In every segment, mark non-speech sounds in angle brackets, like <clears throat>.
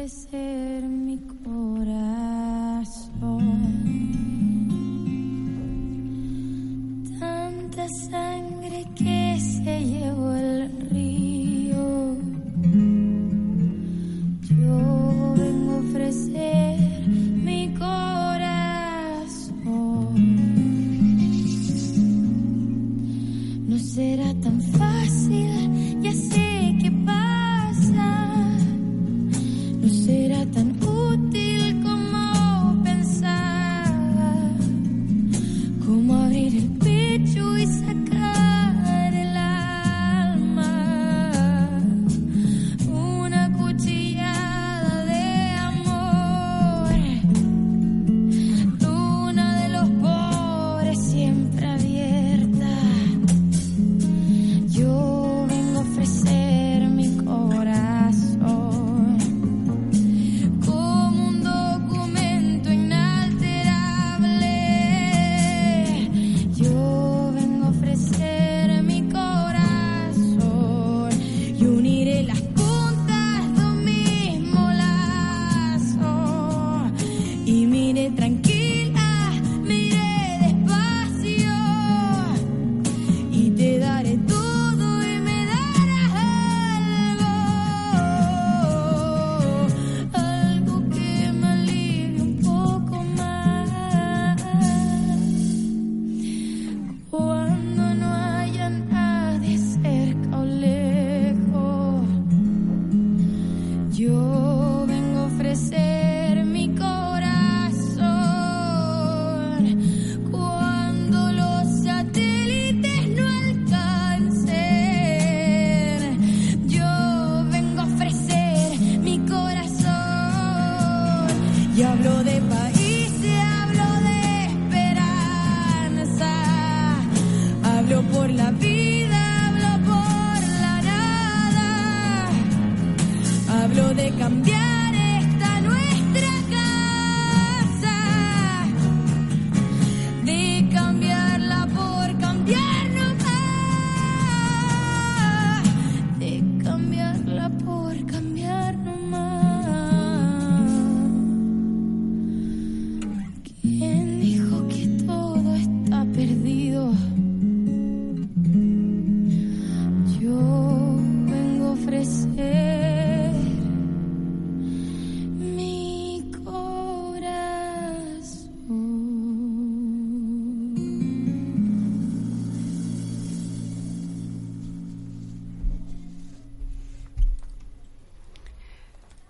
ofrecer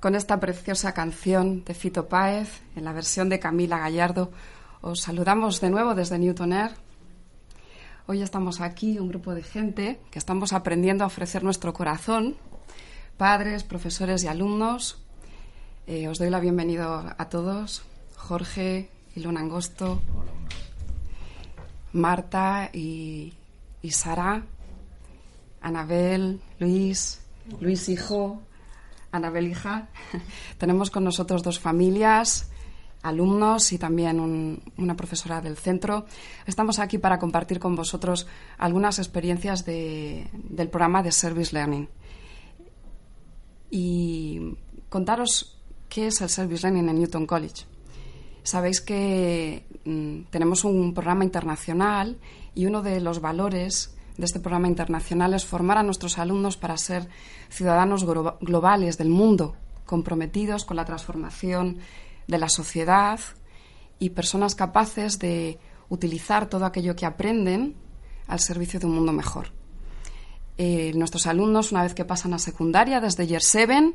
Con esta preciosa canción de Fito Páez, en la versión de Camila Gallardo, os saludamos de nuevo desde Newton Air. Hoy estamos aquí, un grupo de gente que estamos aprendiendo a ofrecer nuestro corazón, padres, profesores y alumnos. Eh, os doy la bienvenida a todos, Jorge, Ilona Angosto, Marta y, y Sara, Anabel, Luis, Luis hijo, Anabel hija. <laughs> Tenemos con nosotros dos familias, alumnos y también un- una profesora del centro. Estamos aquí para compartir con vosotros algunas experiencias de- del programa de Service Learning y contaros qué es el Service Learning en Newton College. Sabéis que mm, tenemos un programa internacional y uno de los valores de este programa internacional es formar a nuestros alumnos para ser ciudadanos glo- globales del mundo, comprometidos con la transformación de la sociedad y personas capaces de utilizar todo aquello que aprenden al servicio de un mundo mejor. Eh, nuestros alumnos, una vez que pasan a secundaria, desde Year 7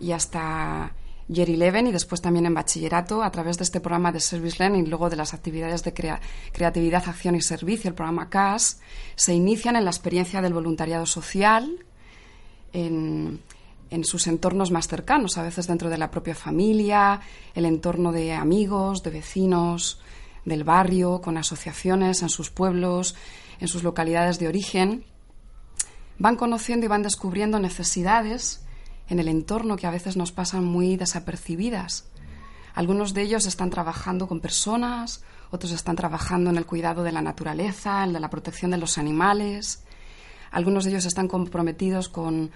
y hasta Year 11 y después también en bachillerato, a través de este programa de Service Learning y luego de las actividades de crea- creatividad, acción y servicio, el programa CAS, se inician en la experiencia del voluntariado social, en, en sus entornos más cercanos, a veces dentro de la propia familia, el entorno de amigos, de vecinos, del barrio, con asociaciones en sus pueblos, en sus localidades de origen. Van conociendo y van descubriendo necesidades en el entorno que a veces nos pasan muy desapercibidas. Algunos de ellos están trabajando con personas, otros están trabajando en el cuidado de la naturaleza, en la protección de los animales. Algunos de ellos están comprometidos con,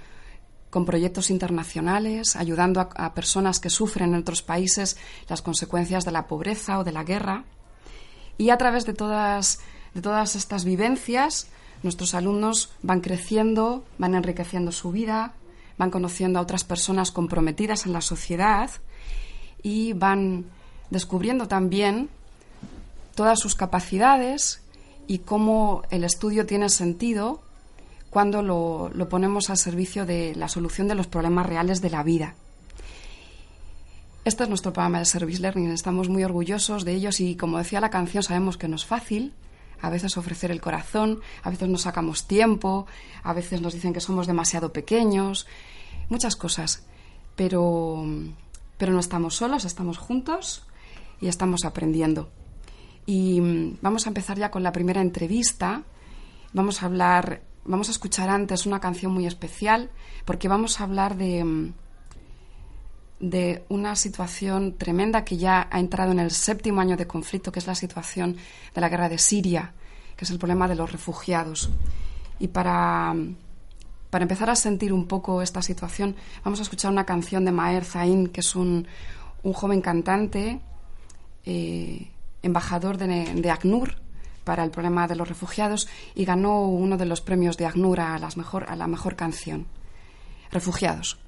con proyectos internacionales, ayudando a, personas que sufren en otros países las consecuencias de la pobreza o de la guerra. Y a través de todas, de todas estas vivencias, nuestros alumnos van creciendo, van enriqueciendo su vida, van conociendo a otras personas comprometidas en la sociedad y van descubriendo también todas sus capacidades y cómo el estudio tiene sentido cuando lo, ponemos al servicio de la solución de los problemas reales de la vida. Este es nuestro programa de Service Learning, estamos muy orgullosos de ellos y como decía la canción sabemos que no es fácil, a veces ofrecer el corazón, a veces nos sacamos tiempo, a veces nos dicen que somos demasiado pequeños, muchas cosas, pero, pero no estamos solos, estamos juntos y estamos aprendiendo. Y mm, vamos a empezar ya con la primera entrevista. Vamos a hablar, vamos a escuchar antes una canción muy especial, porque vamos a hablar de, mm, de una situación tremenda que ya ha entrado en el séptimo año de conflicto, que es la situación de la guerra de Siria, que es el problema de los refugiados. Y para, para empezar a sentir un poco esta situación, vamos a escuchar una canción de Maher Zain, que es un, un joven cantante eh, embajador de, de, ACNUR para el problema de los refugiados y ganó uno de los premios de ACNUR a, las mejor, a la mejor canción. Refugiados.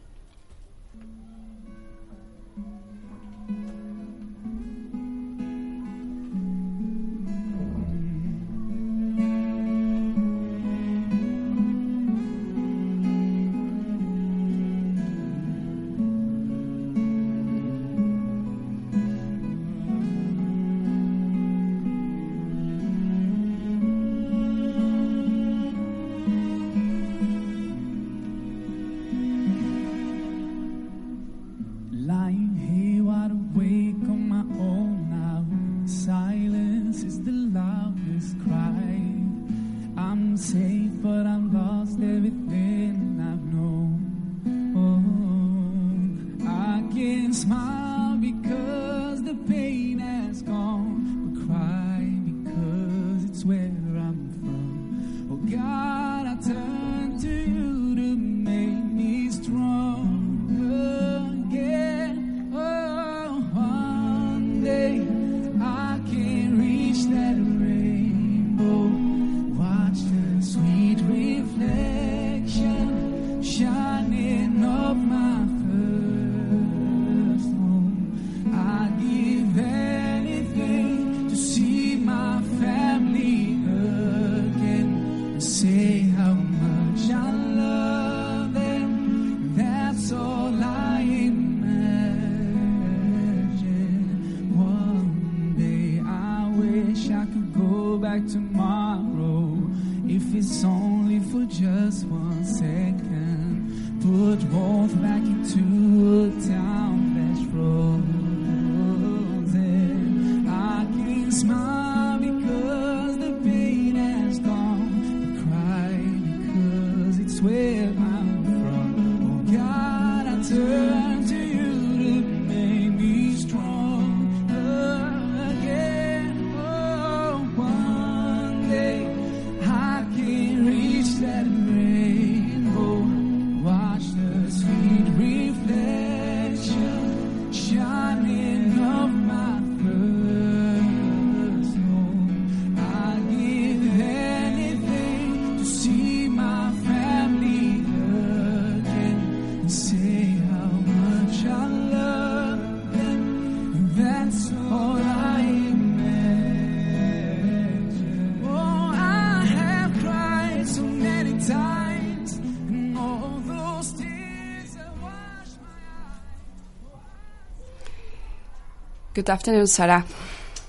Good afternoon, Sara.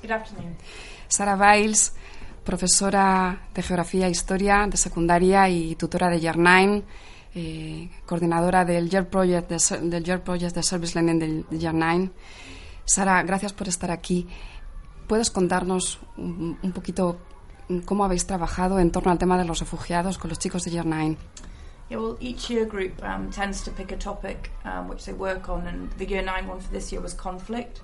Good afternoon. Sara Biles, profesora de Geografía e Historia de secundaria y tutora de Year 9, eh, coordinadora del Year Project de, del Year Project de Service Learning del Year 9. Sara, gracias por estar aquí. ¿Puedes contarnos un, un poquito cómo habéis trabajado en torno al tema de los refugiados con los chicos de Year 9? Yeah, well, each year group um, tends to pick a topic um, which they work on, and the year nine one for this year was conflict.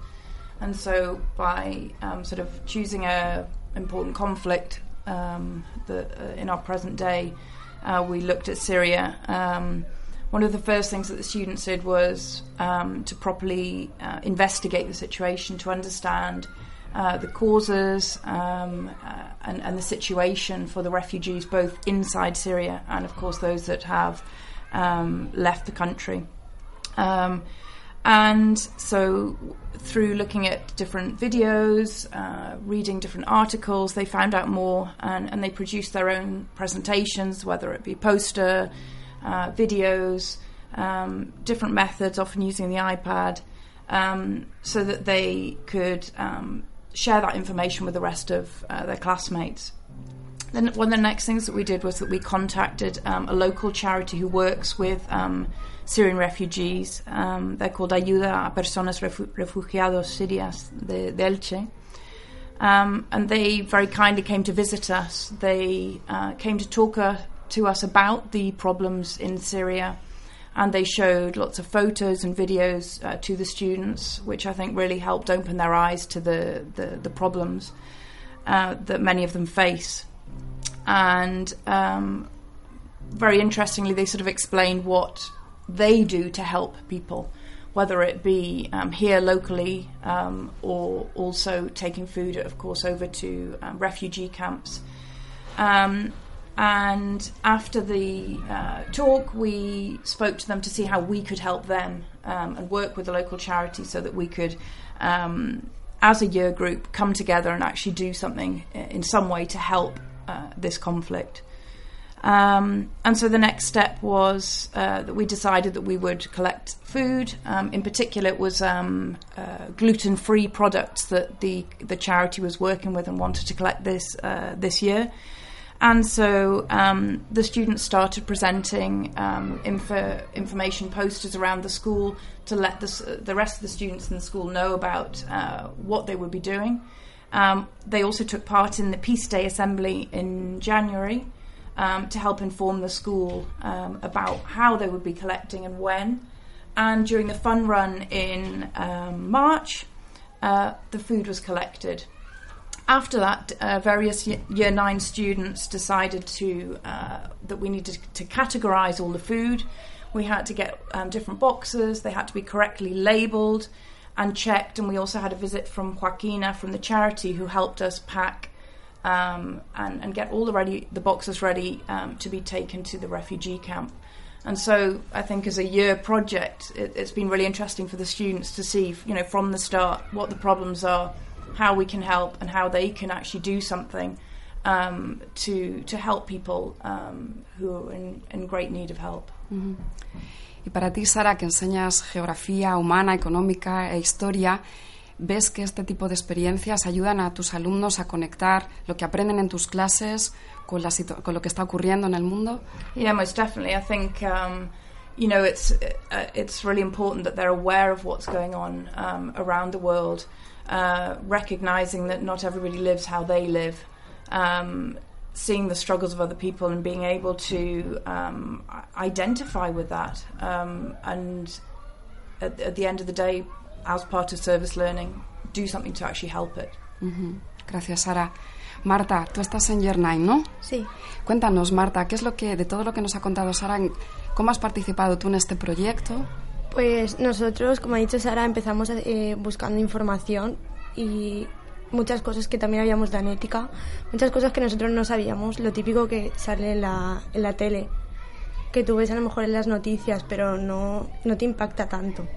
And so, by um, sort of choosing a important conflict um, that uh, in our present day, uh, we looked at Syria. Um, one of the first things that the students did was um, to properly uh, investigate the situation, to understand uh, the causes um, uh, and, and, the situation for the refugees, both inside Syria and, of course, those that have um, left the country. And so, through looking at different videos, uh, reading different articles, they found out more and, and, they produced their own presentations, whether it be poster, uh, videos, um, different methods, often using the iPad, um, so that they could um, share that information with the rest of uh, their classmates. Then one of the next things that we did was that we contacted um, a local charity who works with um, Syrian refugees. Um, they're called Ayuda a Personas Refugiados Sirias de, de Elche. Um, and they very kindly came to visit us. They uh, came to talk uh, to us about the problems in Syria and they showed lots of photos and videos uh, to the students, which I think really helped open their eyes to the, the, the problems uh, that many of them face. And um, very interestingly, they sort of explained what they do to help people, whether it be um, here locally um, or also taking food, of course, over to um, refugee camps. Um, and after the uh, talk, we spoke to them to see how we could help them um, and work with the local charity so that we could, um, as a year group, come together and actually do something in some way to help uh, this conflict. Um, and so the next step was uh, that we decided that we would collect food. Um, in particular, it was um, uh, gluten-free products that the the charity was working with and wanted to collect this uh, this year. And so um, the students started presenting um, info, information posters around the school to let the, the rest of the students in the school know about uh, what they would be doing. Um, they also took part in the Peace Day Assembly in January um, to help inform the school um, about how they would be collecting and when. And during the fun run in um, March, uh, the food was collected after that, uh, various year nine students decided to uh, that we needed to categorise all the food. We had to get um, different boxes. They had to be correctly labelled and checked. And we also had a visit from Joaquina from the charity who helped us pack um, and, and, get all the ready the boxes ready um, to be taken to the refugee camp. And so I think as a year project, it, it's been really interesting for the students to see, you know, from the start what the problems are how we can help and how they can actually do something um, to, to help people um, who are in, in great need of help. Mm -hmm. Y para ti, Sara, que enseñas geografía humana, económica e historia, ¿ves que este tipo de experiencias ayudan a tus alumnos a conectar lo que aprenden en tus clases con, la con lo que está ocurriendo en el mundo? Yeah, most definitely. I think, um, you know, it's, uh, it's really important that they're aware of what's going on um, around the world. uh, recognizing that not everybody lives how they live, um, seeing the struggles of other people and being able to um, identify with that. Um, and at, at, the end of the day, as part of service learning, do something to actually help it. Mm -hmm. Gracias, Sara. Marta, tú estás en Year 9, ¿no? Sí. Cuéntanos, Marta, ¿qué es lo que, de todo lo que nos ha contado Sara, cómo has participado tú en este proyecto? Pues nosotros, como ha dicho Sara, empezamos eh, buscando información y muchas cosas que también habíamos de anética, muchas cosas que nosotros no sabíamos, lo típico que sale en la, en la tele, que tú ves a lo mejor en las noticias, pero no, no te impacta tanto.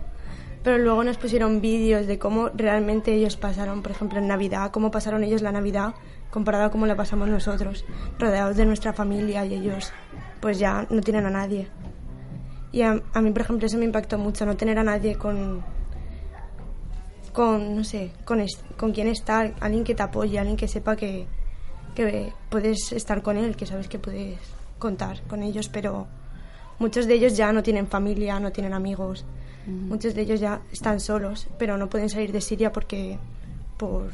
Pero luego nos pusieron vídeos de cómo realmente ellos pasaron, por ejemplo, en Navidad, cómo pasaron ellos la Navidad comparado a cómo la pasamos nosotros, rodeados de nuestra familia y ellos pues ya no tienen a nadie. Y a, mí, por ejemplo, eso me impactó mucho, no tener a nadie con, con no sé, con, con quien estar, alguien que te apoye, alguien que sepa que, que puedes estar con él, que sabes que puedes contar con ellos, pero muchos de ellos ya no tienen familia, no tienen amigos, muchos de ellos ya están solos, pero no pueden salir de Siria porque por,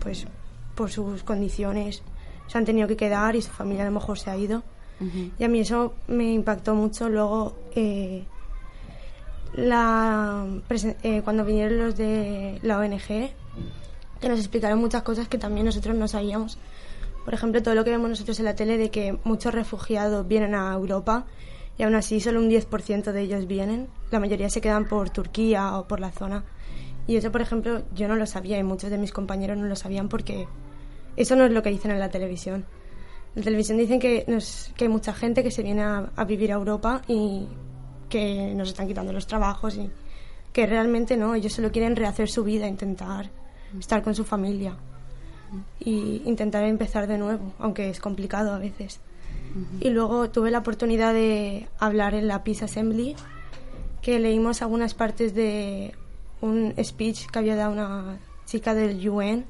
pues, por sus condiciones se han tenido que quedar y su familia a lo mejor se ha ido. Y a mí eso me impactó mucho. Luego, eh, la, eh, cuando vinieron los de la ONG, que nos explicaron muchas cosas que también nosotros no sabíamos. Por ejemplo, todo lo que vemos nosotros en la tele de que muchos refugiados vienen a Europa y aún así solo un 10% de ellos vienen. La mayoría se quedan por Turquía o por la zona. Y eso, por ejemplo, yo no lo sabía y muchos de mis compañeros no lo sabían porque eso no es lo que dicen en la televisión. En la televisión dicen que, que hay mucha gente que se viene a, a, vivir a Europa y que nos están quitando los trabajos y que realmente no, ellos solo quieren rehacer su vida, intentar estar con su familia y intentar empezar de nuevo, aunque es complicado a veces. Y luego tuve la oportunidad de hablar en la Peace Assembly, que leímos algunas partes de un speech que había dado una chica del UN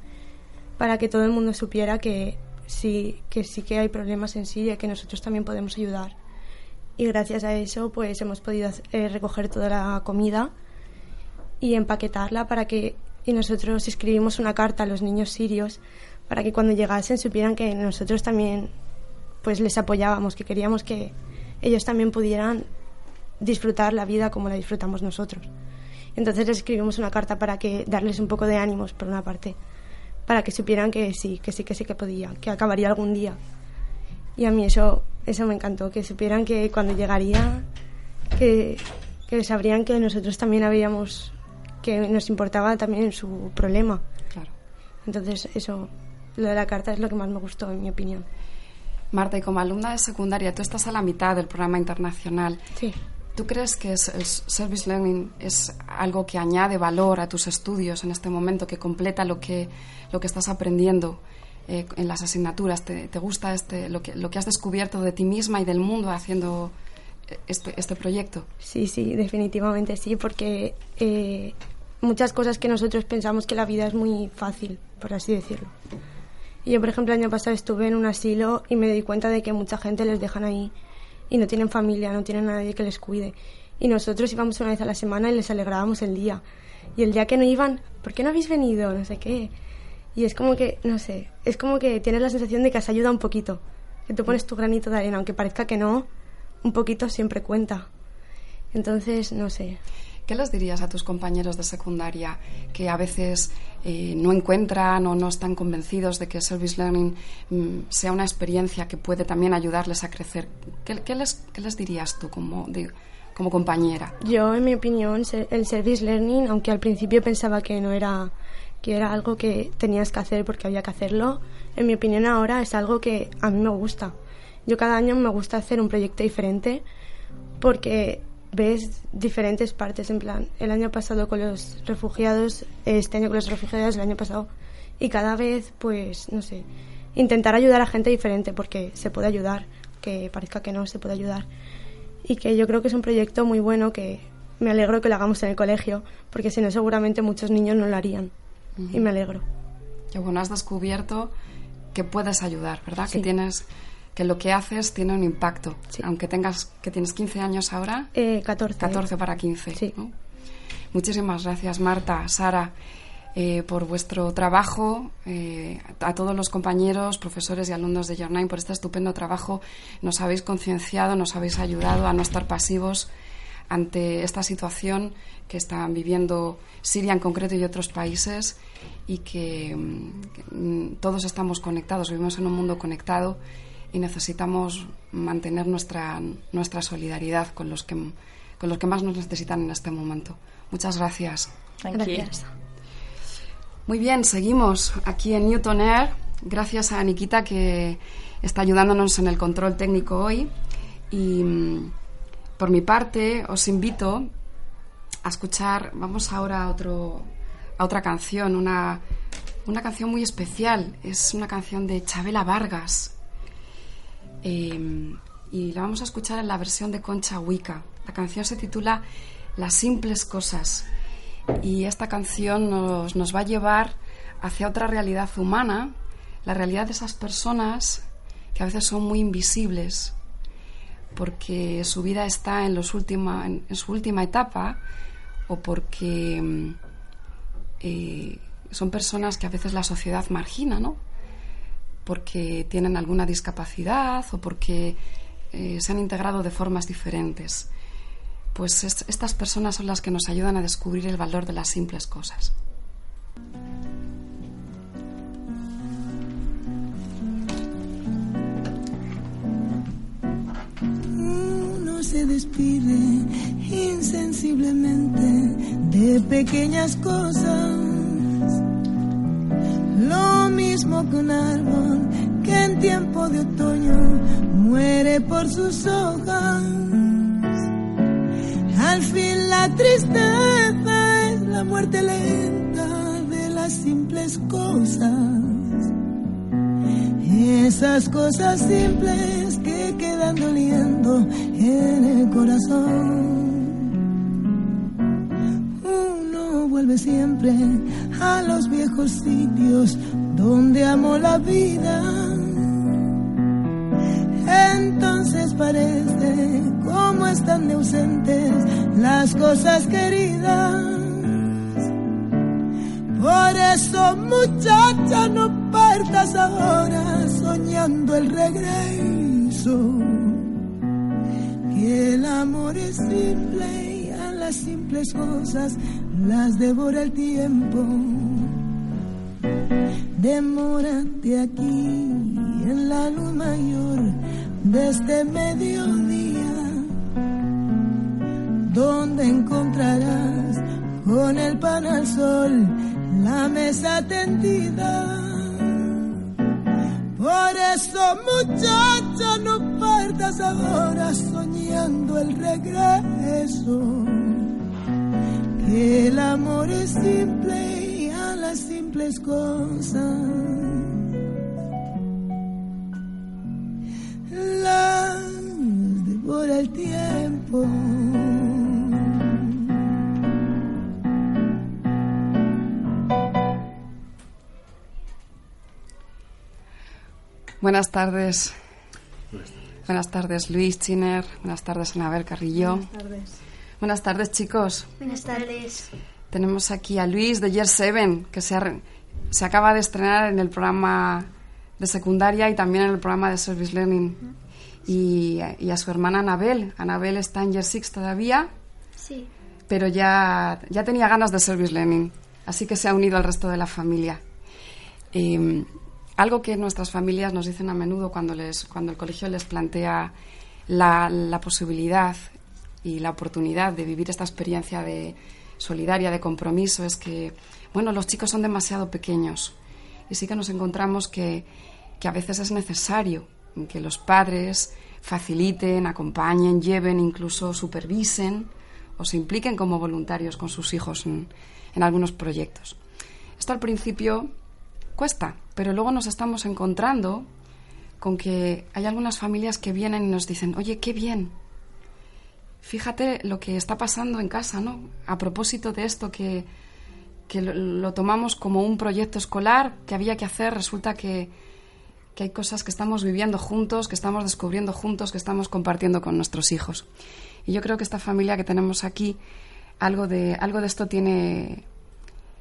para que todo el mundo supiera que sí que, sí que hay problemas en Siria, que nosotros también podemos ayudar. Y gracias a eso pues hemos podido eh, recoger toda la comida y empaquetarla para que y nosotros escribimos una carta a los niños sirios para que cuando llegasen supieran que nosotros también pues les apoyábamos, que queríamos que ellos también pudieran disfrutar la vida como la disfrutamos nosotros. Entonces les escribimos una carta para que darles un poco de ánimos por una parte, para que supieran que sí, que sí, que sí que podía, que acabaría algún día. Y a mí eso eso me encantó, que supieran que cuando llegaría que, que sabrían que nosotros también habíamos que nos importaba también su problema. Claro. Entonces eso lo de la carta es lo que más me gustó en mi opinión. Marta, y como alumna de secundaria, tú estás a la mitad del programa internacional. Sí. ¿Tú crees que es, el Service Learning es algo que añade valor a tus estudios en este momento, que completa lo que, lo que estás aprendiendo eh, en las asignaturas? ¿Te, te gusta este, lo, que, lo que has descubierto de ti misma y del mundo haciendo este, este proyecto? Sí, sí, definitivamente sí, porque eh, muchas cosas que nosotros pensamos que la vida es muy fácil, por así decirlo. Yo, por ejemplo, el año pasado estuve en un asilo y me di cuenta de que mucha gente les dejan ahí y no tienen familia, no tienen nadie que les cuide. Y nosotros íbamos una vez a la semana y les alegrábamos el día. Y el día que no iban, ¿por qué no habéis venido? No sé qué. Y es como que, no sé, es como que tienes la sensación de que has ayudado un poquito. Que tú pones tu granito de arena, aunque parezca que no, un poquito siempre cuenta. Entonces, no sé. ¿Qué les dirías a tus compañeros de secundaria que a veces eh, no encuentran o no están convencidos de que Service Learning mm, sea una experiencia que puede también ayudarles a crecer? ¿Qué, les, qué les, dirías tú como, como compañera? Yo, en mi opinión, el Service Learning, aunque al principio pensaba que no era que era algo que tenías que hacer porque había que hacerlo, en mi opinión ahora es algo que a mí me gusta. Yo cada año me gusta hacer un proyecto diferente porque ves diferentes partes, en plan, el año pasado con los refugiados, este año con los refugiados, el año pasado, y cada vez, pues, no sé, intentar ayudar a gente diferente, porque se puede ayudar, que parezca que no, se puede ayudar. Y que yo creo que es un proyecto muy bueno, que me alegro que lo hagamos en el colegio, porque si no, seguramente muchos niños no lo harían. Uh -huh. Y me alegro. Que bueno, has descubierto que puedes ayudar, ¿verdad? Sí. Que tienes que lo que haces tiene un impacto, sí. aunque tengas que tienes 15 años ahora. Eh, 14. 14 para 15. Sí. ¿no? Muchísimas gracias, Marta, Sara, eh, por vuestro trabajo, eh, a todos los compañeros, profesores y alumnos de Your Nine por este estupendo trabajo. Nos habéis concienciado, nos habéis ayudado a no estar pasivos ante esta situación que están viviendo Siria en concreto y otros países y que, que todos estamos conectados, vivimos en un mundo conectado y necesitamos mantener nuestra, nuestra solidaridad con los, que, con los que más nos necesitan en este momento. Muchas gracias. Gracias. Muy bien, seguimos aquí en Newton Air. Gracias a Nikita que está ayudándonos en el control técnico hoy. Y mm, por mi parte os invito a escuchar, vamos ahora a, otro, a otra canción, una, una canción muy especial. Es una canción de Chabela Vargas. Eh, y la vamos a escuchar en la versión de Concha Huica. La canción se titula Las simples cosas y esta canción nos, nos, va a llevar hacia otra realidad humana, la realidad de esas personas que a veces son muy invisibles porque su vida está en, los última, en, su última etapa o porque eh, son personas que a veces la sociedad margina, ¿no? Porque tienen alguna discapacidad o porque eh, se han integrado de formas diferentes. Pues es, estas personas son las que nos ayudan a descubrir el valor de las simples cosas. No sé respire insensiblemente de pequeñas cosas. Lo mismo que un árbol que en tiempo de otoño muere por sus hojas. Al fin la tristeza es la muerte lenta de las simples cosas. Esas cosas simples que quedan doliendo en el corazón. Uno vuelve siempre a los viejos sitios donde amó la vida. Entonces parece como están de ausentes las cosas queridas. Por eso, muchacha, no partas ahora soñando el regreso. Que el amor es simple y a las simples cosas las devora el tiempo. Demórate aquí en la luz mayor de este mediodía, donde encontrarás con el pan al sol la mesa tendida. Por eso, muchacha, no partas ahora soñando el regreso. El amor es simple y a las simples cosas. Las devora el tiempo. Buenas tardes. Buenas tardes, Luis Chiner. Buenas tardes, Anabel Carrillo. Buenas tardes. Buenas tardes, chicos. Buenas tardes. Tenemos aquí a Luis de Year 7, que se, ha- se acaba de estrenar en el programa de secundaria y también en el programa de Service Learning. Y, y a su hermana Anabel. Anabel está en Year 6 todavía, Sí. pero ya, ya tenía ganas de Service Learning, así que se ha unido al resto de la familia. Eh, algo que nuestras familias nos dicen a menudo cuando, les, cuando el colegio les plantea la, la posibilidad y la oportunidad de vivir esta experiencia de solidaria, de compromiso, es que, bueno, los chicos son demasiado pequeños y sí que nos encontramos que, que a veces es necesario que los padres faciliten, acompañen, lleven, incluso supervisen o se impliquen como voluntarios con sus hijos en, en algunos proyectos. Esto al principio cuesta, pero luego nos estamos encontrando con que hay algunas familias que vienen y nos dicen, oye, qué bien, fíjate lo que está pasando en casa, ¿no? A propósito de esto que, que lo, tomamos como un proyecto escolar que había que hacer, resulta que, que hay cosas que estamos viviendo juntos, que estamos descubriendo juntos, que estamos compartiendo con nuestros hijos. Y yo creo que esta familia que tenemos aquí, algo de, algo de esto tiene,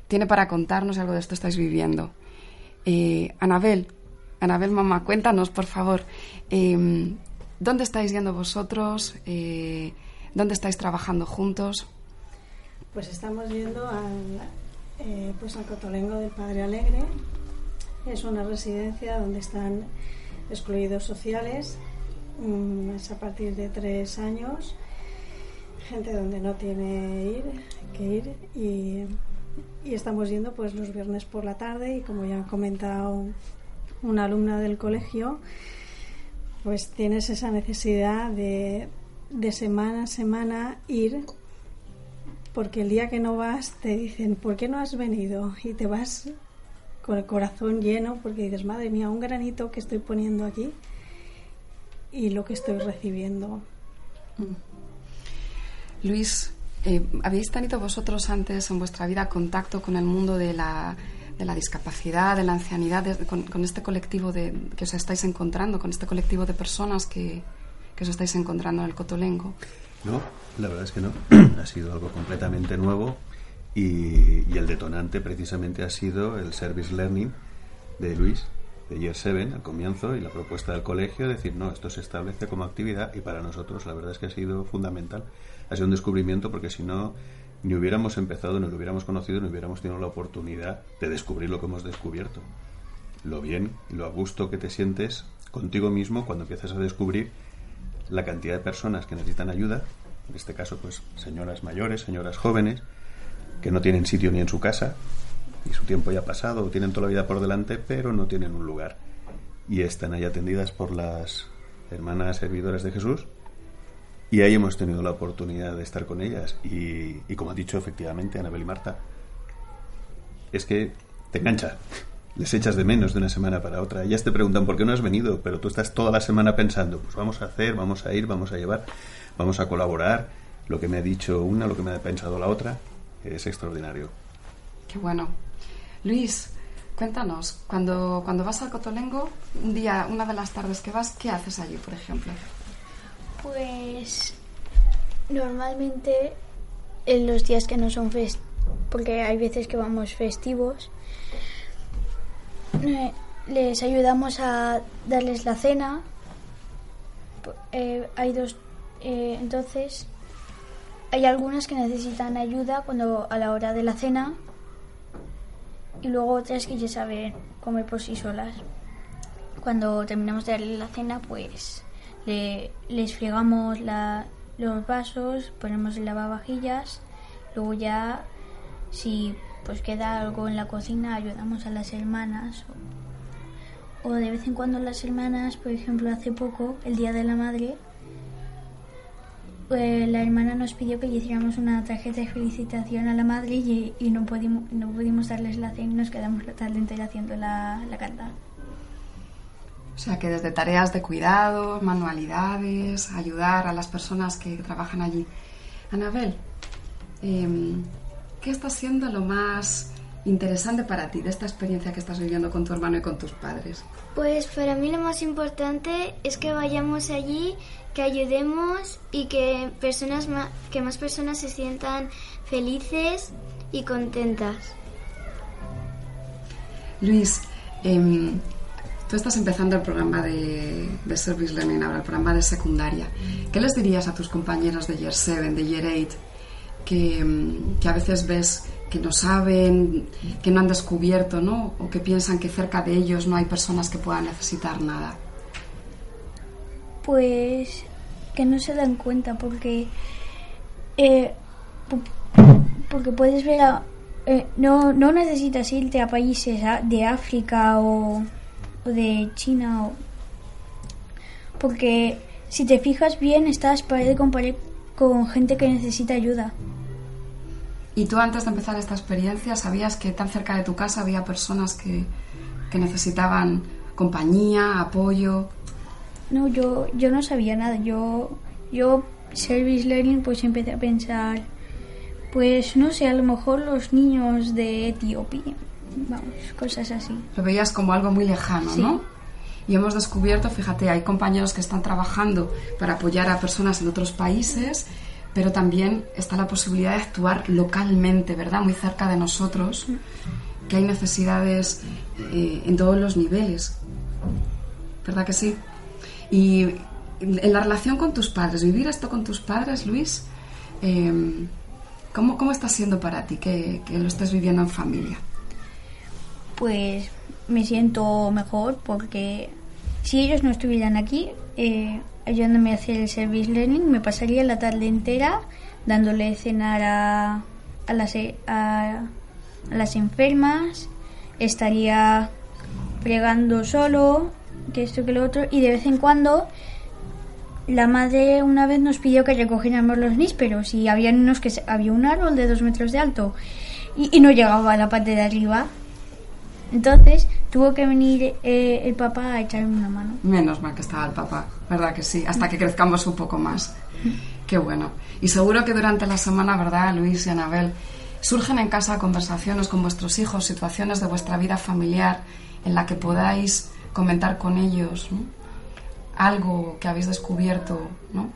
tiene para contarnos algo de esto estáis viviendo. Eh, Anabel, Anabel, mamá, cuéntanos, por favor, eh, ¿dónde estáis yendo vosotros? Eh, ¿Dónde estáis trabajando juntos? Pues estamos yendo al, eh, pues al Cotolengo del Padre Alegre. Es una residencia donde están excluidos sociales. Mm, es a partir de tres años. Gente donde no tiene ir, que ir. Y, y estamos yendo pues los viernes por la tarde y como ya ha comentado una alumna del colegio, pues tienes esa necesidad de, de semana a semana ir porque el día que no vas te dicen, ¿por qué no has venido? Y te vas con el corazón lleno porque dices, madre mía, un granito que estoy poniendo aquí y lo que estoy recibiendo. Luis, eh, ¿habéis tenido vosotros antes en vuestra vida contacto con el mundo de la, de la discapacidad, de la ancianidad, de- con, con este colectivo de, que os estáis encontrando, con este colectivo de personas que, que os estáis encontrando en el Cotolengo? No, la verdad es que no. <clears throat> ha sido algo completamente nuevo y, y el detonante precisamente ha sido el Service Learning de Luis, de Year 7 al comienzo y la propuesta del colegio, decir, no, esto se establece como actividad y para nosotros la verdad es que ha sido fundamental. Ha sido un descubrimiento porque si no, ni hubiéramos empezado, ni lo hubiéramos conocido, ni hubiéramos tenido la oportunidad de descubrir lo que hemos descubierto. Lo bien y lo a gusto que te sientes contigo mismo cuando empiezas a descubrir la cantidad de personas que necesitan ayuda, en este caso, pues señoras mayores, señoras jóvenes, que no tienen sitio ni en su casa, y su tiempo ya ha pasado, tienen toda la vida por delante, pero no tienen un lugar. Y están ahí atendidas por las hermanas servidoras de Jesús, y ahí hemos tenido la oportunidad de estar con ellas. Y, y como ha dicho efectivamente Anabel y Marta, es que te engancha. Les echas de menos de una semana para otra. Ellas te preguntan por qué no has venido, pero tú estás toda la semana pensando, pues vamos a hacer, vamos a ir, vamos a llevar, vamos a colaborar. Lo que me ha dicho una, lo que me ha pensado la otra, es extraordinario. Qué bueno. Luis, cuéntanos, cuando, cuando vas al Cotolengo, un día, una de las tardes que vas, ¿qué haces allí, por ejemplo? Pues normalmente en los días que no son festivos, porque hay veces que vamos festivos, eh, les ayudamos a darles la cena. Eh, hay dos, eh, entonces hay algunas que necesitan ayuda cuando a la hora de la cena y luego otras que ya saben comer por sí solas. Cuando terminamos de darle la cena, pues le, les fregamos la, los vasos, ponemos el lavavajillas, luego ya si pues queda algo en la cocina ayudamos a las hermanas o, o de vez en cuando las hermanas, por ejemplo hace poco, el Día de la Madre, eh, la hermana nos pidió que le hiciéramos una tarjeta de felicitación a la madre y, y no, pudimos, no pudimos darles la cena y nos quedamos la tarde entera haciendo la, la carta. O sea que desde tareas de cuidado, manualidades, ayudar a las personas que trabajan allí. Anabel, eh, ¿qué está siendo lo más interesante para ti de esta experiencia que estás viviendo con tu hermano y con tus padres? Pues para mí lo más importante es que vayamos allí, que ayudemos y que personas ma- que más personas se sientan felices y contentas. Luis, em, tú estás empezando el programa de, de Service Learning ahora, el programa de secundaria. ¿Qué les dirías a tus compañeros de Year 7, de Year 8, que, em, que a veces ves que no saben, que no han descubierto, ¿no? O que piensan que cerca de ellos no hay personas que puedan necesitar nada. Pues que no se dan cuenta porque eh, porque puedes ver a, eh, no, no necesitas irte a países de África o, o de China o, porque si te fijas bien estás pared con pared con gente que necesita ayuda ¿Y tú antes de empezar esta experiencia sabías que tan cerca de tu casa había personas que, que necesitaban compañía, apoyo? No, yo, yo no sabía nada. Yo, yo, Service Learning, pues empecé a pensar, pues no sé, a lo mejor los niños de Etiopía, vamos, cosas así. Lo veías como algo muy lejano, Sí. ¿no? Y hemos descubierto, fíjate, hay compañeros que están trabajando para apoyar a personas en otros países, pero también está la posibilidad de actuar localmente, ¿verdad? Muy cerca de nosotros, que hay necesidades eh, en todos los niveles. ¿Verdad que sí? Y en la relación con tus padres, vivir esto con tus padres, Luis, eh, ¿cómo, ¿cómo está siendo para ti que, que lo estés viviendo en familia? Pues me siento mejor porque si ellos no estuvieran aquí eh, ayudándome a hacer el Service Learning, me pasaría la tarde entera dándole cenar a, a, las, e- a, a las enfermas, estaría fregando solo, que esto que lo otro, y de vez en cuando la madre una vez nos pidió que recogiéramos los nísperos y había unos que había un árbol de dos metros de alto y, y no llegaba a la parte de arriba. Entonces tuvo que venir eh, el papá a echarme una mano. Menos mal que estaba el papá, ¿verdad que sí? Hasta que crezcamos un poco más. Qué bueno. Y seguro que durante la semana, ¿verdad, Luis y Anabel? Surgen en casa conversaciones con vuestros hijos, situaciones de vuestra vida familiar en la que podáis comentar con ellos ¿no? algo que habéis descubierto, ¿no?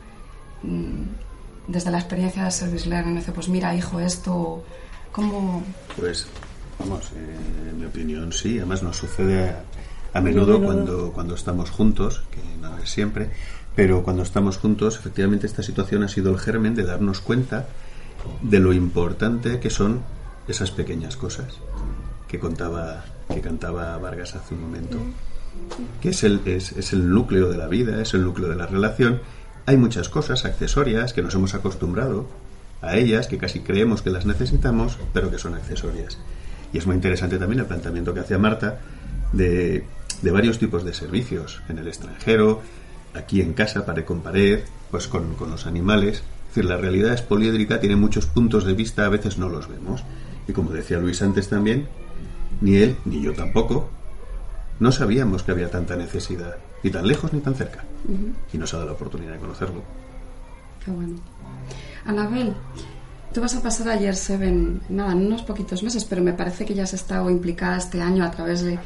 Mm, Desde la experiencia de Service Learning, dice, pues mira, hijo, esto, ¿cómo...? Pues, vamos, eh, en mi opinión sí. Además nos sucede a, a menudo cuando, cuando estamos juntos, que no es siempre, pero cuando estamos juntos, efectivamente esta situación ha sido el germen de darnos cuenta de lo importante que son esas pequeñas cosas que contaba, que cantaba Vargas hace un momento. Que es el, es, es el núcleo de la vida, es el núcleo de la relación hay muchas cosas accesorias que nos hemos acostumbrado a ellas, que casi creemos que las necesitamos, pero que son accesorias. Y es muy interesante también el planteamiento que hacía Marta de, de varios tipos de servicios en el extranjero, aquí en casa, pared con pared, pues con, con los animales. Es decir, la realidad es poliédrica, tiene muchos puntos de vista, a veces no los vemos. Y como decía Luis antes también, ni él ni yo tampoco no sabíamos que había tanta necesidad, ni tan lejos ni tan cerca. Y nos ha dado la oportunidad de conocerlo. Qué bueno. Anabel, tú vas a pasar a Year 7, nada, en unos poquitos meses, pero me parece que ya has estado implicada este año a través de,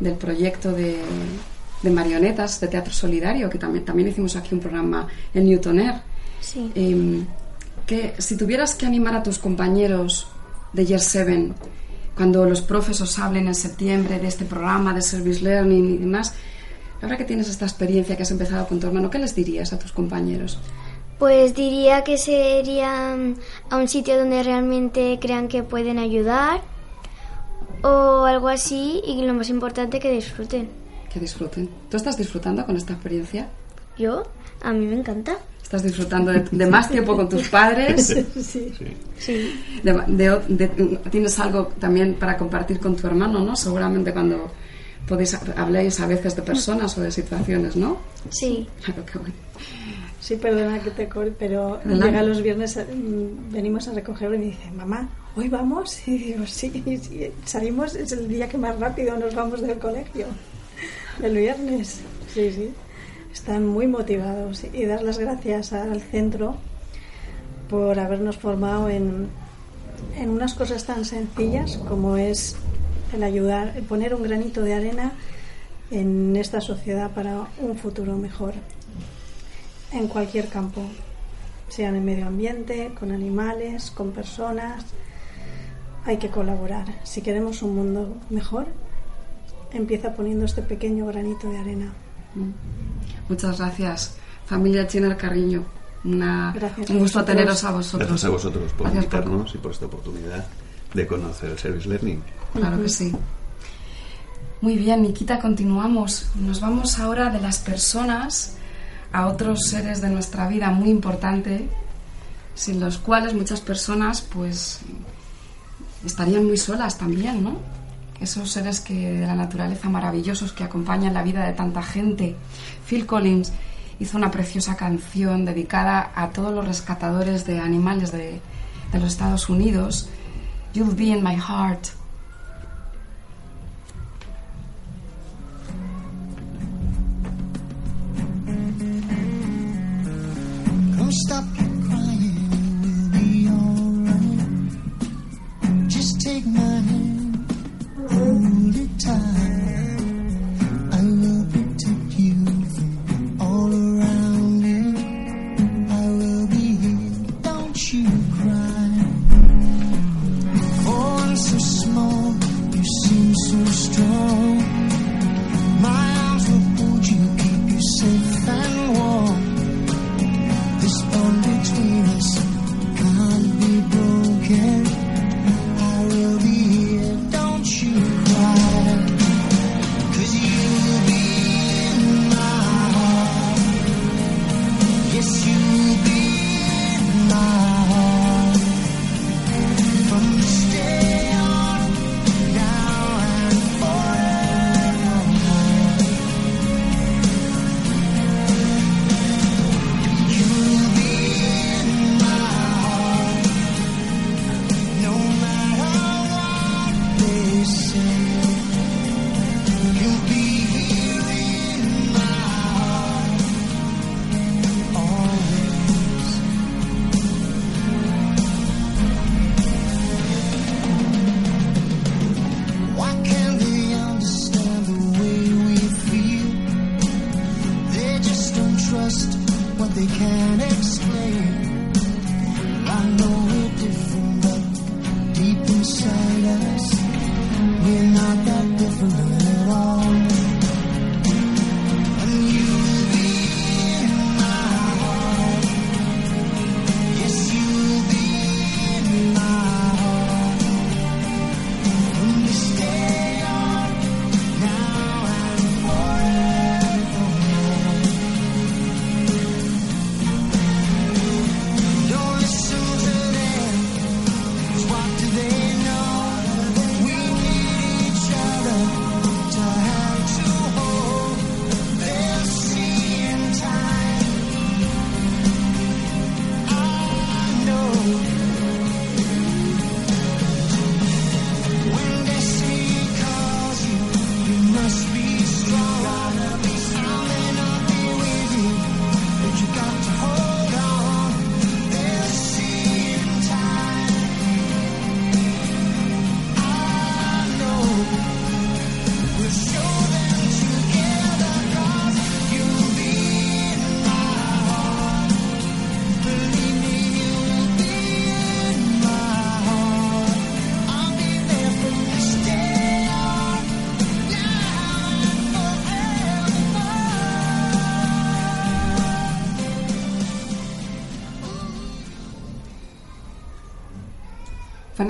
del proyecto de, de marionetas de teatro solidario, que también, también hicimos aquí un programa en Newton Air. Sí. Em, que si tuvieras que animar a tus compañeros de Year 7 cuando los profes os hablen en septiembre de este programa de Service Learning y demás, ahora que tienes esta experiencia que has empezado con tu hermano, ¿qué les dirías a tus compañeros? Pues diría que serían a un sitio donde realmente crean que pueden ayudar o algo así y lo más importante que disfruten. Que disfruten. ¿Tú estás disfrutando con esta experiencia? ¿Yo? A mí me encanta. ¿Estás disfrutando de, de más tiempo con tus padres? <laughs> Sí. Sí. De- de- de- tienes algo también para compartir con tu hermano, ¿no? Seguramente cuando podéis habléis a veces de personas o de situaciones, ¿no? Sí. Claro, <laughs> qué bueno. Sí, perdona que te corte, pero llega los viernes, mm, venimos a recogerlo y me dice, mamá, ¿hoy vamos? <laughs> Y digo, sí, sí, salimos, es el día que más rápido nos vamos del colegio, el viernes. Sí, sí, están muy motivados y dar las gracias al centro por habernos formado en, en unas cosas tan sencillas como es el ayudar, el poner un granito de arena en esta sociedad para un futuro mejor en cualquier campo, sea en el medio ambiente, con animales, con personas. Hay que colaborar. Si queremos un mundo mejor, empieza poniendo este pequeño granito de arena. Muchas gracias, familia Chiner Carriño. Una, Gracias un a gusto teneros a vosotros. Gracias a vosotros por Gracias por- invitarnos y por esta oportunidad de conocer el Service Learning. Claro que sí. Muy bien, Nikita, continuamos. Nos vamos ahora de las personas a otros seres de nuestra vida muy importante, sin los cuales muchas personas pues estarían muy solas también, ¿no? Esos seres que de la naturaleza maravillosos que acompañan la vida de tanta gente. Phil Collins hizo una preciosa canción dedicada a todos los rescatadores de animales de, de los Estados Unidos. You'll be in my heart. Stop crying, it will be alright. Just take my hand,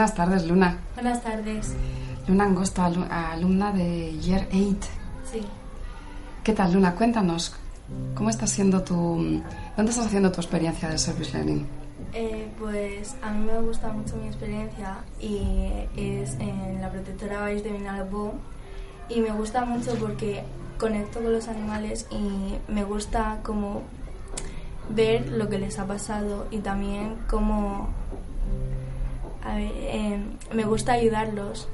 Buenas tardes, Luna. Buenas tardes. Luna Angosto, alu- alumna de Year 8. Sí. ¿Qué tal, Luna? Cuéntanos, ¿cómo está siendo tu... ¿Dónde estás haciendo tu experiencia de Service Learning? Eh, pues a mí me gusta mucho mi experiencia y es en la protectora Valls de Vinalopó y me gusta mucho porque conecto con los animales y me gusta como ver lo que les ha pasado y también como a ver, eh, me gusta ayudarlos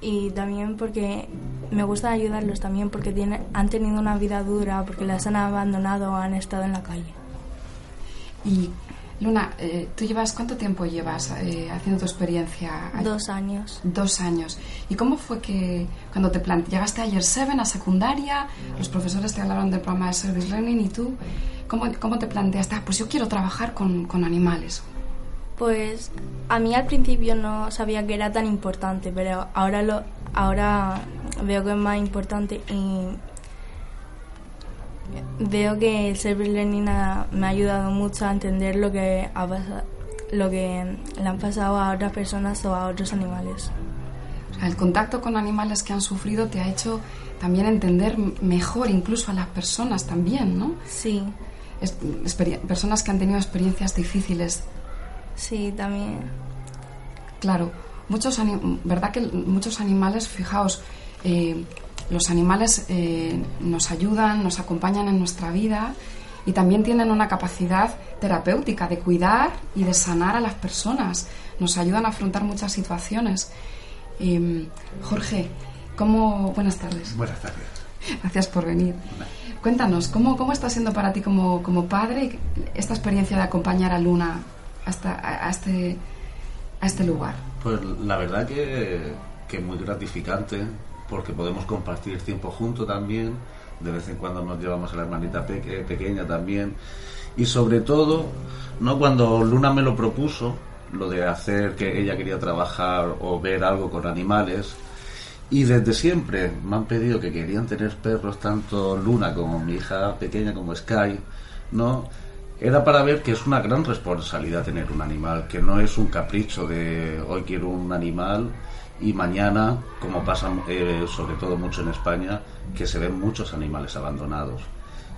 y también porque me gusta ayudarlos también porque tienen, han tenido una vida dura porque las han abandonado o han estado en la calle. Y, Luna, eh, ¿tú llevas cuánto tiempo llevas eh, haciendo tu experiencia? Dos años. Dos años. ¿Y cómo fue que cuando te plan- llegaste a Year 7, a secundaria, los profesores te hablaron del programa de Service Learning y tú, ¿cómo, cómo te planteaste? Ah, pues yo quiero trabajar con, con animales. Pues a mí al principio no sabía que era tan importante, pero ahora lo ahora veo que es más importante y veo que el service learning ha- me ha ayudado mucho a entender lo que ha lo que le han pasado a otras personas o a otros animales. El contacto con animales que han sufrido te ha hecho también entender mejor incluso a las personas también, ¿no? Sí, Es- personas que han tenido experiencias difíciles. Sí, también. Claro, muchos ani- ¿verdad que muchos animales, fijaos, eh, los animales eh, nos ayudan, nos acompañan en nuestra vida y también tienen una capacidad terapéutica de cuidar y de sanar a las personas. Nos ayudan a afrontar muchas situaciones. Eh, Jorge, ¿cómo? Buenas tardes. Buenas tardes. Gracias por venir. Cuéntanos, ¿cómo, cómo está siendo para ti como, como padre esta experiencia de acompañar a Luna hasta a, este, a este lugar? Pues la verdad que, que muy gratificante porque podemos compartir tiempo juntos también. De vez en cuando nos llevamos a la hermanita peque- pequeña también. Y sobre todo, no cuando Luna me lo propuso, lo de hacer que ella quería trabajar o ver algo con animales. Y desde siempre me han pedido que querían tener perros, tanto Luna como mi hija pequeña, como Sky, ¿no? Era para ver que es una gran responsabilidad tener un animal, que no es un capricho de hoy quiero un animal y mañana, como pasa eh, sobre todo mucho en España, que se ven muchos animales abandonados.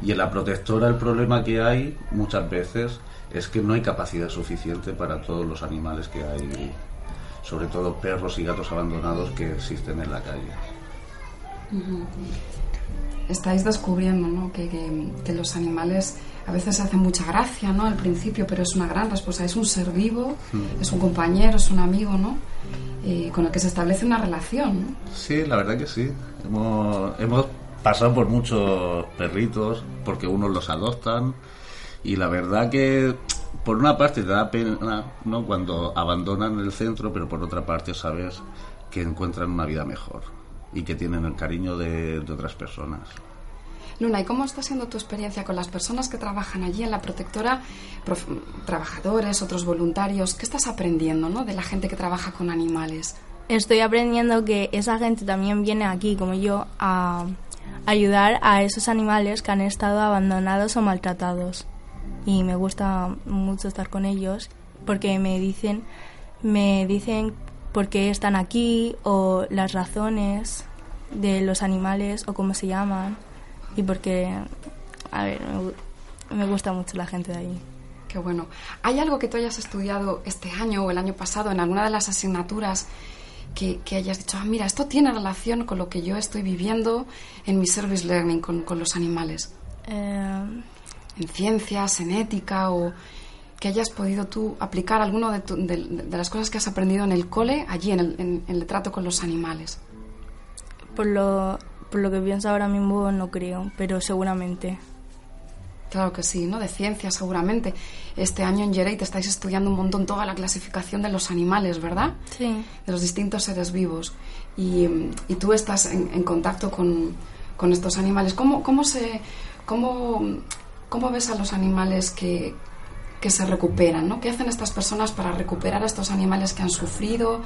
Y en la protectora el problema que hay muchas veces es que no hay capacidad suficiente para todos los animales que hay, sobre todo perros y gatos abandonados que existen en la calle. Estáis descubriendo ¿no? que, los animales a veces hacen mucha gracia ¿no? al principio, pero es una gran responsabilidad. Es un ser vivo, Mm. es un compañero, es un amigo, ¿no? Eh, con el que se establece una relación. ¿no? Sí, la verdad que sí. Hemos, hemos pasado por muchos perritos porque unos los adoptan y la verdad que por una parte te da pena ¿no? cuando abandonan el centro, pero por otra parte sabes que encuentran una vida mejor y que tienen el cariño de, de otras personas. Luna, ¿y cómo está siendo tu experiencia con las personas que trabajan allí en la protectora, trabajadores, otros voluntarios? ¿Qué estás aprendiendo ¿no? de la gente que trabaja con animales? Estoy aprendiendo que esa gente también viene aquí, como yo, a ayudar a esos animales que han estado abandonados o maltratados. Y me gusta mucho estar con ellos porque me dicen, me dicen por qué están aquí o las razones de los animales o cómo se llaman. Y porque, a ver, me, me gusta mucho la gente de ahí. Qué bueno. ¿Hay algo que tú hayas estudiado este año o el año pasado en alguna de las asignaturas que, que hayas dicho, ah, mira, esto tiene relación con lo que yo estoy viviendo en mi service learning con, con los animales? Eh, En ciencias, en ética o que hayas podido tú aplicar alguno de, de- de las cosas que has aprendido en el cole allí, en el, en- en el trato con los animales. por, lo, por lo que pienso ahora mismo no creo, pero seguramente. Claro que sí, ¿no? De ciencias, seguramente. Este año en Yereit estáis estudiando un montón toda la clasificación de los animales, ¿verdad? Sí. De los distintos seres vivos. Y, y tú estás en, en contacto con, con estos animales. ¿Cómo, cómo, se, cómo, cómo ves a los animales que, que se recuperan, ¿no? ¿Qué hacen estas personas para recuperar a estos animales que han sufrido?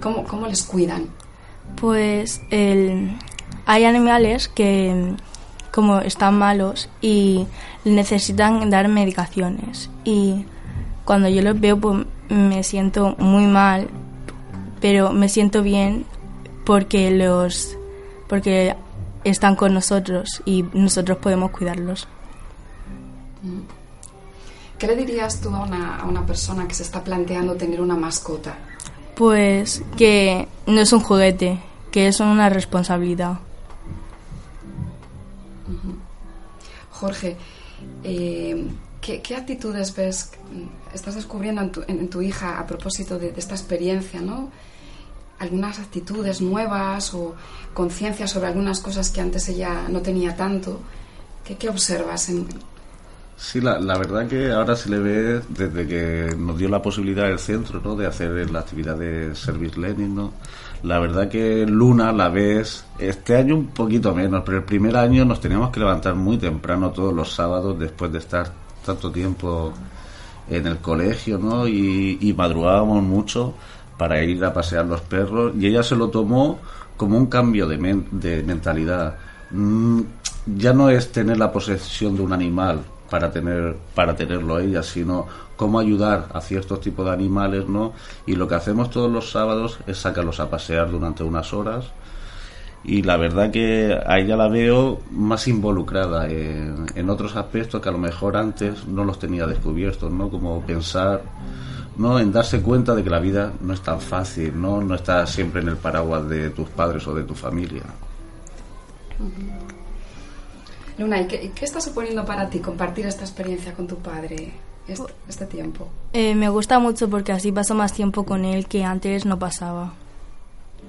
¿Cómo, cómo les cuidan? Pues el, hay animales que como están malos y necesitan dar medicaciones y cuando yo los veo pues me siento muy mal, pero me siento bien porque los porque están con nosotros y nosotros podemos cuidarlos. ¿Qué le dirías tú a una, a una persona que se está planteando tener una mascota? Pues que no es un juguete, que es una responsabilidad. Jorge, eh, ¿qué, qué actitudes ves, estás descubriendo en tu, en- tu hija a propósito de, de esta experiencia, ¿no? Algunas actitudes nuevas o conciencia sobre algunas cosas que antes ella no tenía tanto. ¿Qué, qué observas? En, Sí, la, verdad que ahora se le ve desde que nos dio la posibilidad el centro ¿no? de hacer la actividad de service learning. ¿no? La verdad que Luna la ves este año un poquito menos, pero el primer año nos teníamos que levantar muy temprano todos los sábados después de estar tanto tiempo en el colegio ¿no? y, y madrugábamos mucho para ir a pasear los perros y ella se lo tomó como un cambio de, men- de mentalidad. Mm, ya no es tener la posesión de un animal para tener para tenerlo ella, sino cómo ayudar a ciertos tipos de animales, ¿no? Y lo que hacemos todos los sábados es sacarlos a pasear durante unas horas y la verdad que a ella la veo más involucrada en, en otros aspectos que a lo mejor antes no los tenía descubiertos, ¿no? Como pensar, ¿no? En darse cuenta de que la vida no es tan fácil, ¿no? No está siempre en el paraguas de tus padres o de tu familia. Luna, ¿y qué, qué está suponiendo para ti compartir esta experiencia con tu padre este, este tiempo? Eh, me gusta mucho porque así paso más tiempo con él que antes no pasaba.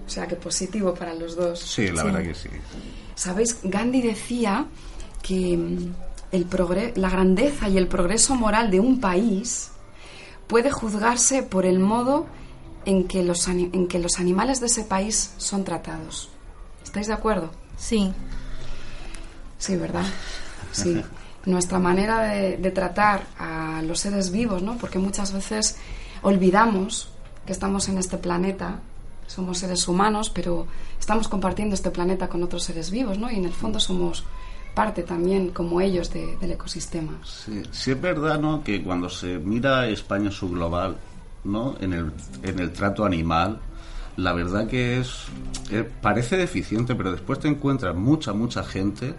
O sea, que positivo para los dos. Sí, la verdad que sí. Sabéis, Gandhi decía que mm, el progre- la grandeza y el progreso moral de un país puede juzgarse por el modo en que los, en que los animales de ese país son tratados. ¿Estáis de acuerdo? Sí. Sí, ¿verdad? Sí. Nuestra manera de, de tratar a los seres vivos, ¿no? Porque muchas veces olvidamos que estamos en este planeta, somos seres humanos, pero estamos compartiendo este planeta con otros seres vivos, ¿no? Y en el fondo somos parte también, como ellos, de- del ecosistema. Sí, sí es verdad, ¿no? Que cuando se mira España subglobal, ¿no? En el, en el trato animal, la verdad que es, eh, parece deficiente, pero después te encuentras mucha, mucha gente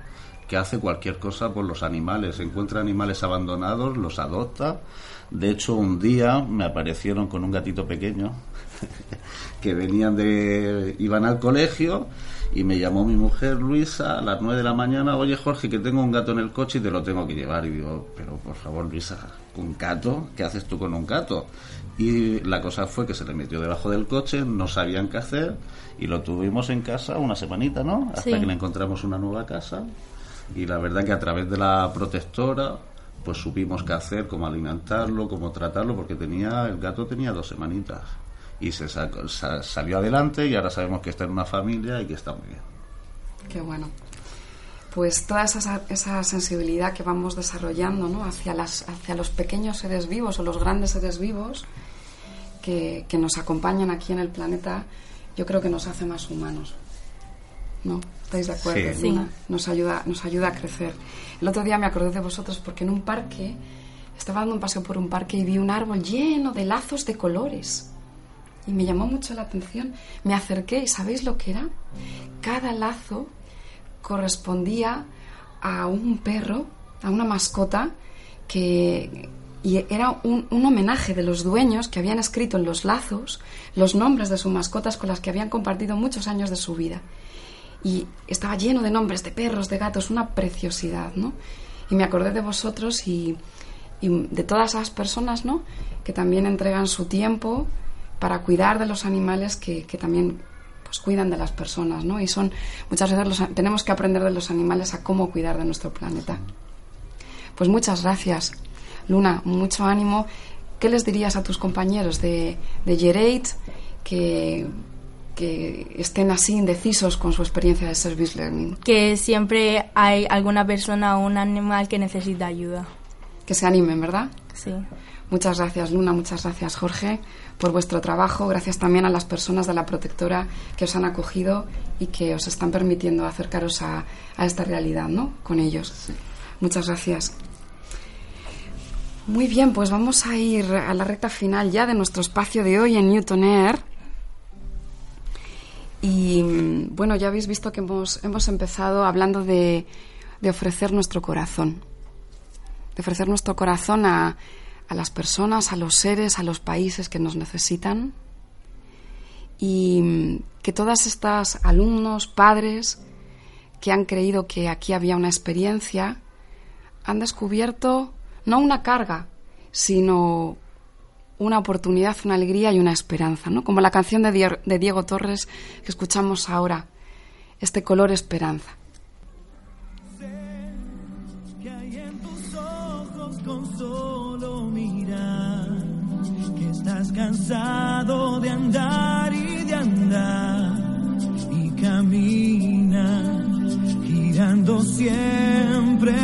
que hace cualquier cosa por los animales. Encuentra animales abandonados, los adopta. De hecho, un día me aparecieron con un gatito pequeño <laughs> que venían de iban al colegio y me llamó mi mujer Luisa a las 9 de la mañana, oye Jorge, que tengo un gato en el coche y te lo tengo que llevar. Y digo, pero por favor Luisa, ¿un gato? ¿Qué haces tú con un gato? Y la cosa fue que se le metió debajo del coche, no sabían qué hacer y lo tuvimos en casa una semanita, ¿no? Hasta Sí. que le encontramos una nueva casa y la verdad que a través de la protectora pues supimos qué hacer, cómo alimentarlo, cómo tratarlo, porque tenía el gato tenía dos semanitas y se salió adelante y ahora sabemos que está en una familia y que está muy bien. Qué bueno. Pues toda esa, esa sensibilidad que vamos desarrollando ¿no? hacia, las, hacia los pequeños seres vivos o los grandes seres vivos que, que nos acompañan aquí en el planeta, yo creo que nos hace más humanos. ¿No? ¿Estáis de acuerdo? Sí. Luna? Nos ayuda, nos ayuda a crecer. El otro día me acordé de vosotros porque en un parque, estaba dando un paseo por un parque y vi un árbol lleno de lazos de colores. Y me llamó mucho la atención. Me acerqué y ¿sabéis lo que era? Cada lazo correspondía a un perro, a una mascota, que y era un, un homenaje de los dueños que habían escrito en los lazos los nombres de sus mascotas con las que habían compartido muchos años de su vida. Y estaba lleno de nombres de perros, de gatos, una preciosidad, ¿no? Y me acordé de vosotros y, de todas esas personas, ¿no? Que también entregan su tiempo para cuidar de los animales que, que también pues cuidan de las personas, ¿no? Y son muchas veces los, tenemos que aprender de los animales a cómo cuidar de nuestro planeta. Pues muchas gracias, Luna, mucho ánimo. ¿Qué les dirías a tus compañeros de, de Gerate que, que estén así indecisos con su experiencia de Service Learning? Que siempre hay alguna persona o un animal que necesita ayuda. Que se animen, ¿verdad? Sí. Muchas gracias, Luna. Muchas gracias, Jorge, por vuestro trabajo. Gracias también a las personas de la protectora que os han acogido y que os están permitiendo acercaros a, a esta realidad, ¿no? Con ellos. Muchas gracias. Muy bien, pues vamos a ir a la recta final ya de nuestro espacio de hoy en Newton Air. Y bueno, ya habéis visto que hemos, hemos empezado hablando de, de ofrecer nuestro corazón, de ofrecer nuestro corazón a, a las personas, a los seres, a los países que nos necesitan. Y que todas estas alumnos, padres, que han creído que aquí había una experiencia, han descubierto no una carga, sino una oportunidad, una alegría y una esperanza, ¿no? Como la canción de Diego, Torres que escuchamos ahora, este color esperanza. que hay en tus ojos con solo mirar que estás cansado de andar y de andar y camina girando siempre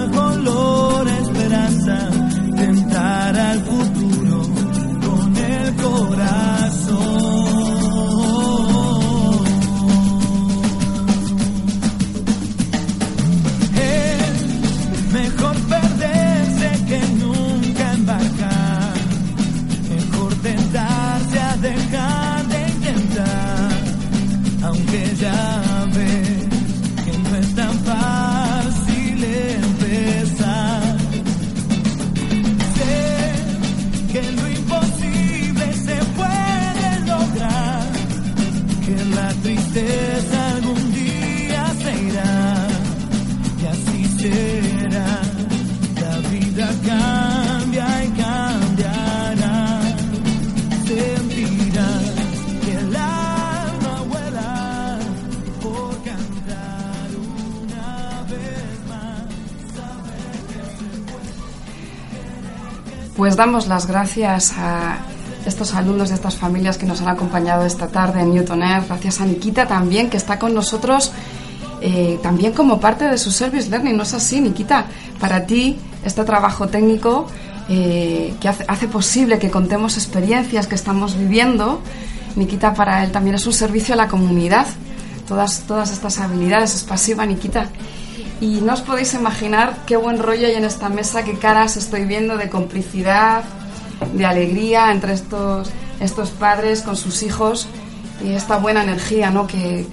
damos las gracias a estos alumnos de estas familias que nos han acompañado esta tarde en Newton Air. Gracias a Nikita también, que está con nosotros eh, también como parte de su Service Learning. ¿No es así, Nikita? Para ti, este trabajo técnico eh, que hace, hace posible que contemos experiencias que estamos viviendo, Nikita para él también es un servicio a la comunidad. Todas, todas estas habilidades, es pasiva, Nikita. Y no os podéis imaginar qué buen rollo hay en esta mesa, qué caras estoy viendo de complicidad, de alegría entre estos, estos padres con sus hijos y esta buena energía, ¿no? Que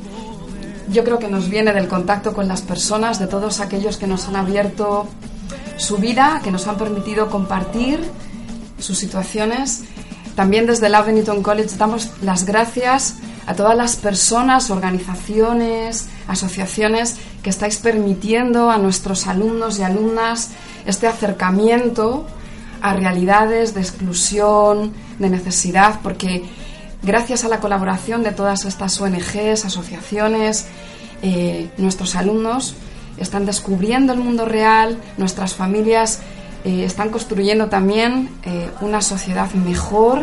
yo creo que nos viene del contacto con las personas, de todos aquellos que nos han abierto su vida, que nos han permitido compartir sus situaciones. También desde el Newton College damos las gracias a todas las personas, organizaciones, asociaciones que estáis permitiendo a nuestros alumnos y alumnas este acercamiento a realidades de exclusión, de necesidad, porque gracias a la colaboración de todas estas ONGs, asociaciones, eh, nuestros alumnos están descubriendo el mundo real, nuestras familias eh, están construyendo también eh, una sociedad mejor.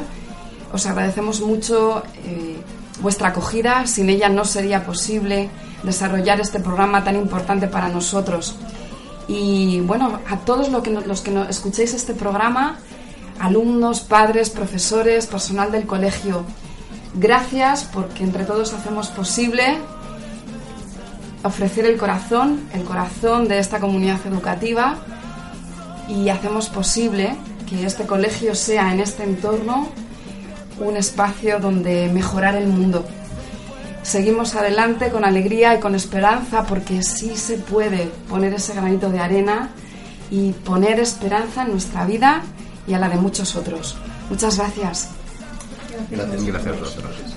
Os agradecemos mucho vuestra acogida, sin ella no sería posible desarrollar este programa tan importante para nosotros. Y bueno, a todos lo que los que escuchéis este programa, alumnos, padres, profesores, personal del colegio, gracias porque entre todos hacemos posible ofrecer el corazón, el corazón de esta comunidad educativa y hacemos posible que este colegio sea en este entorno un espacio donde mejorar el mundo. Seguimos adelante con alegría y con esperanza porque sí se puede poner ese granito de arena y poner esperanza en nuestra vida y a la de muchos otros. Muchas gracias. Gracias, gracias a vosotros.